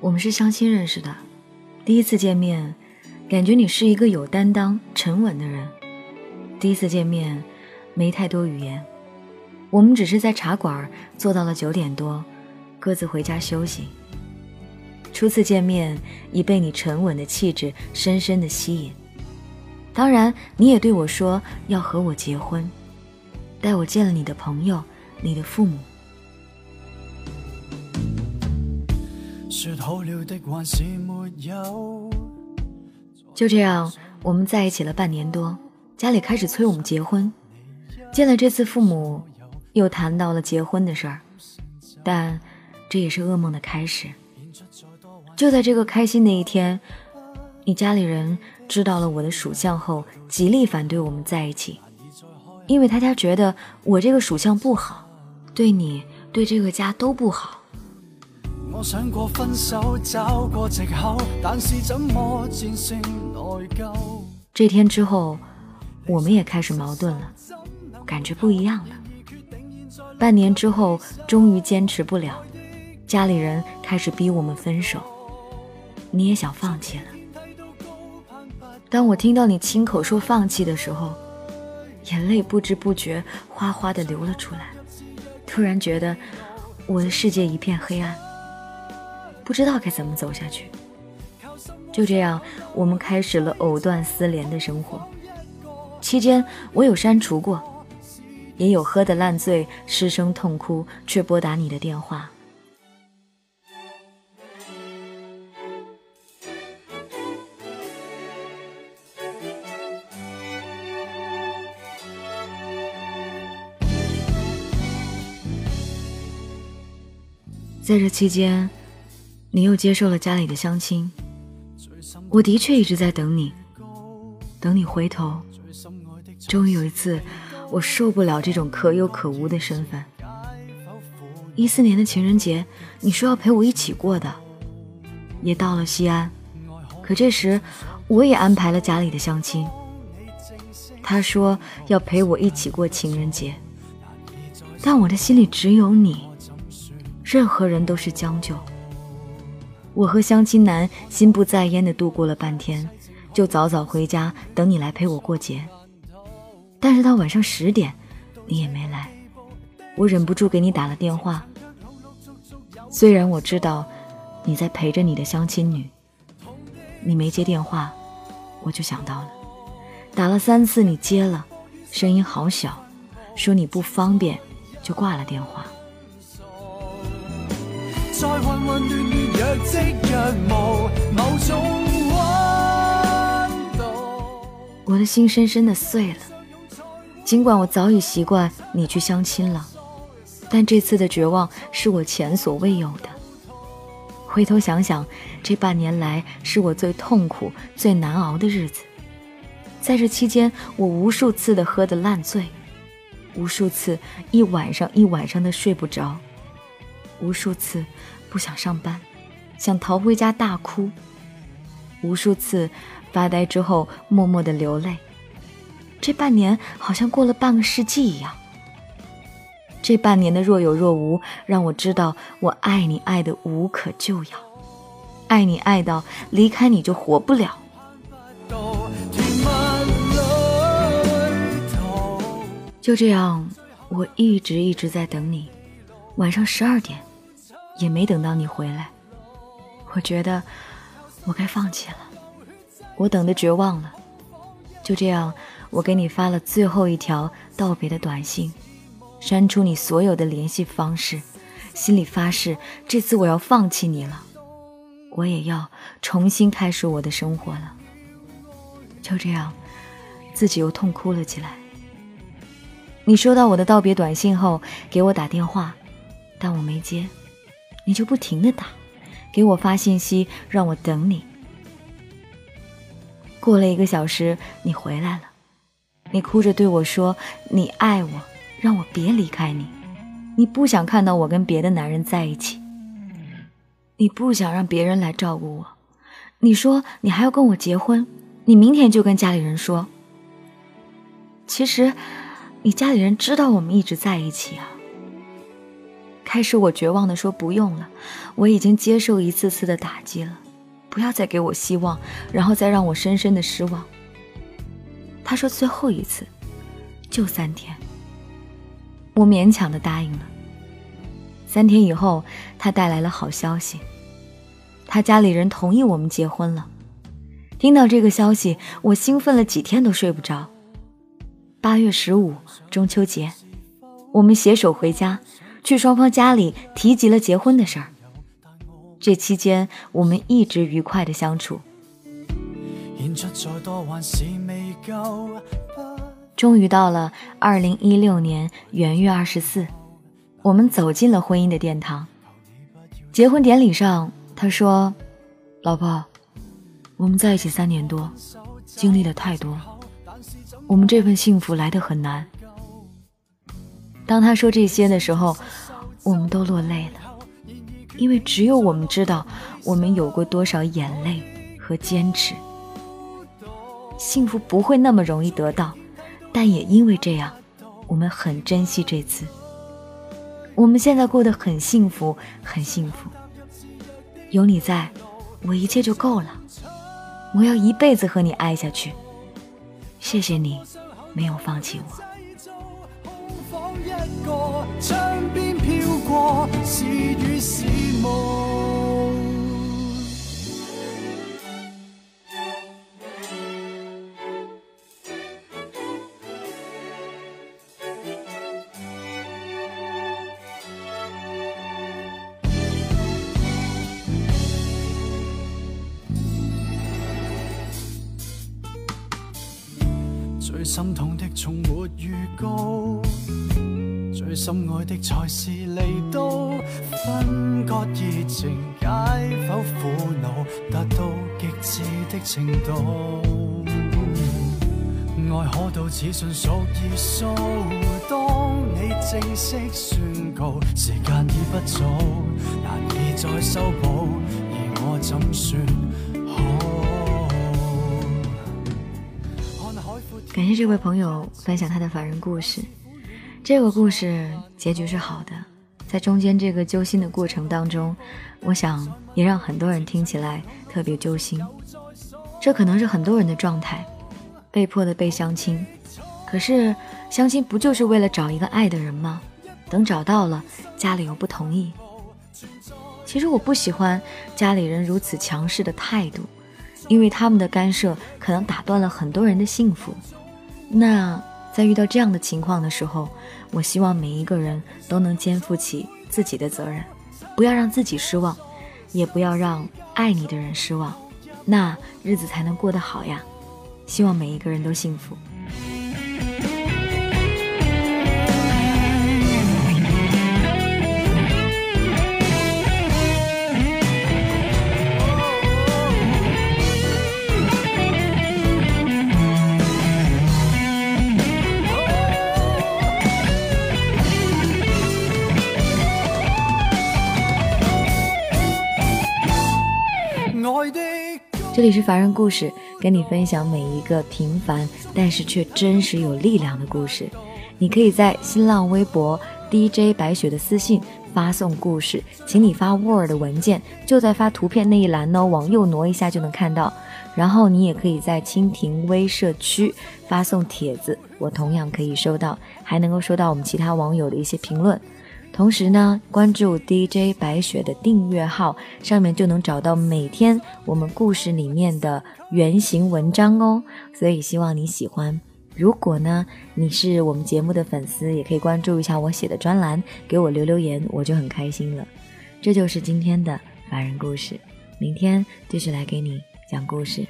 我们是相亲认识的，第一次见面，感觉你是一个有担当、沉稳的人。第一次见面，没太多语言，我们只是在茶馆坐到了九点多，各自回家休息。初次见面，已被你沉稳的气质深深的吸引。当然，你也对我说要和我结婚，带我见了你的朋友，你的父母。是逗留的还是没有就这样，我们在一起了半年多，家里开始催我们结婚。见了这次父母，又谈到了结婚的事儿，但这也是噩梦的开始。就在这个开心的一天，你家里人知道了我的属相后，极力反对我们在一起，因为他家觉得我这个属相不好，对你对这个家都不好。我想过分手，找过借口，但是怎么战胜内疚？这天之后，我们也开始矛盾了，感觉不一样了。半年之后，终于坚持不了，家里人开始逼我们分手，你也想放弃了。当我听到你亲口说放弃的时候，眼泪不知不觉哗哗的流了出来，突然觉得我的世界一片黑暗。不知道该怎么走下去，就这样，我们开始了藕断丝连的生活。期间，我有删除过，也有喝得烂醉、失声痛哭却拨打你的电话。在这期间。你又接受了家里的相亲，我的确一直在等你，等你回头。终于有一次，我受不了这种可有可无的身份。一四年的情人节，你说要陪我一起过的，也到了西安，可这时我也安排了家里的相亲。他说要陪我一起过情人节，但我的心里只有你，任何人都是将就。我和相亲男心不在焉地度过了半天，就早早回家等你来陪我过节。但是到晚上十点，你也没来，我忍不住给你打了电话。虽然我知道你在陪着你的相亲女，你没接电话，我就想到了。打了三次你接了，声音好小，说你不方便，就挂了电话。我的心深深的碎了。尽管我早已习惯你去相亲了，但这次的绝望是我前所未有的。回头想想，这半年来是我最痛苦、最难熬的日子。在这期间，我无数次的喝得烂醉，无数次一晚上一晚上的睡不着，无数次。不想上班，想逃回家大哭。无数次发呆之后，默默的流泪。这半年好像过了半个世纪一样。这半年的若有若无，让我知道我爱你爱的无可救药，爱你爱到离开你就活不了。就这样，我一直一直在等你。晚上十二点。也没等到你回来，我觉得我该放弃了，我等的绝望了。就这样，我给你发了最后一条道别的短信，删除你所有的联系方式，心里发誓，这次我要放弃你了，我也要重新开始我的生活了。就这样，自己又痛哭了起来。你收到我的道别短信后，给我打电话，但我没接。你就不停的打，给我发信息，让我等你。过了一个小时，你回来了，你哭着对我说：“你爱我，让我别离开你。你不想看到我跟别的男人在一起，你不想让别人来照顾我。你说你还要跟我结婚，你明天就跟家里人说。其实，你家里人知道我们一直在一起啊。”开始我绝望的说不用了，我已经接受一次次的打击了，不要再给我希望，然后再让我深深的失望。他说最后一次，就三天。我勉强的答应了。三天以后，他带来了好消息，他家里人同意我们结婚了。听到这个消息，我兴奋了几天都睡不着。八月十五，中秋节，我们携手回家。去双方家里提及了结婚的事儿。这期间，我们一直愉快的相处。终于到了二零一六年元月二十四，我们走进了婚姻的殿堂。结婚典礼上，他说：“老婆，我们在一起三年多，经历了太多，我们这份幸福来得很难。”当他说这些的时候，我们都落泪了，因为只有我们知道我们有过多少眼泪和坚持。幸福不会那么容易得到，但也因为这样，我们很珍惜这次。我们现在过得很幸福，很幸福。有你在，我一切就够了。我要一辈子和你爱下去。谢谢你，没有放弃我。窗边飘过是雨是雾。最心痛的从没预告。最深爱的才是离岛，分割热情，解剖苦恼，达到极致的程度。爱可到此信属于数，当你正式宣告，时间已不早，难以再修补，而我怎算好？感谢这位朋友分享他的凡人故事。这个故事结局是好的，在中间这个揪心的过程当中，我想也让很多人听起来特别揪心。这可能是很多人的状态，被迫的被相亲。可是相亲不就是为了找一个爱的人吗？等找到了，家里又不同意。其实我不喜欢家里人如此强势的态度，因为他们的干涉可能打断了很多人的幸福。那。在遇到这样的情况的时候，我希望每一个人都能肩负起自己的责任，不要让自己失望，也不要让爱你的人失望，那日子才能过得好呀。希望每一个人都幸福。这里是凡人故事，跟你分享每一个平凡但是却真实有力量的故事。你可以在新浪微博 DJ 白雪的私信发送故事，请你发 Word 文件，就在发图片那一栏呢，往右挪一下就能看到。然后你也可以在蜻蜓微社区发送帖子，我同样可以收到，还能够收到我们其他网友的一些评论。同时呢，关注 DJ 白雪的订阅号，上面就能找到每天我们故事里面的原型文章哦。所以希望你喜欢。如果呢你是我们节目的粉丝，也可以关注一下我写的专栏，给我留留言，我就很开心了。这就是今天的凡人故事，明天继续来给你讲故事。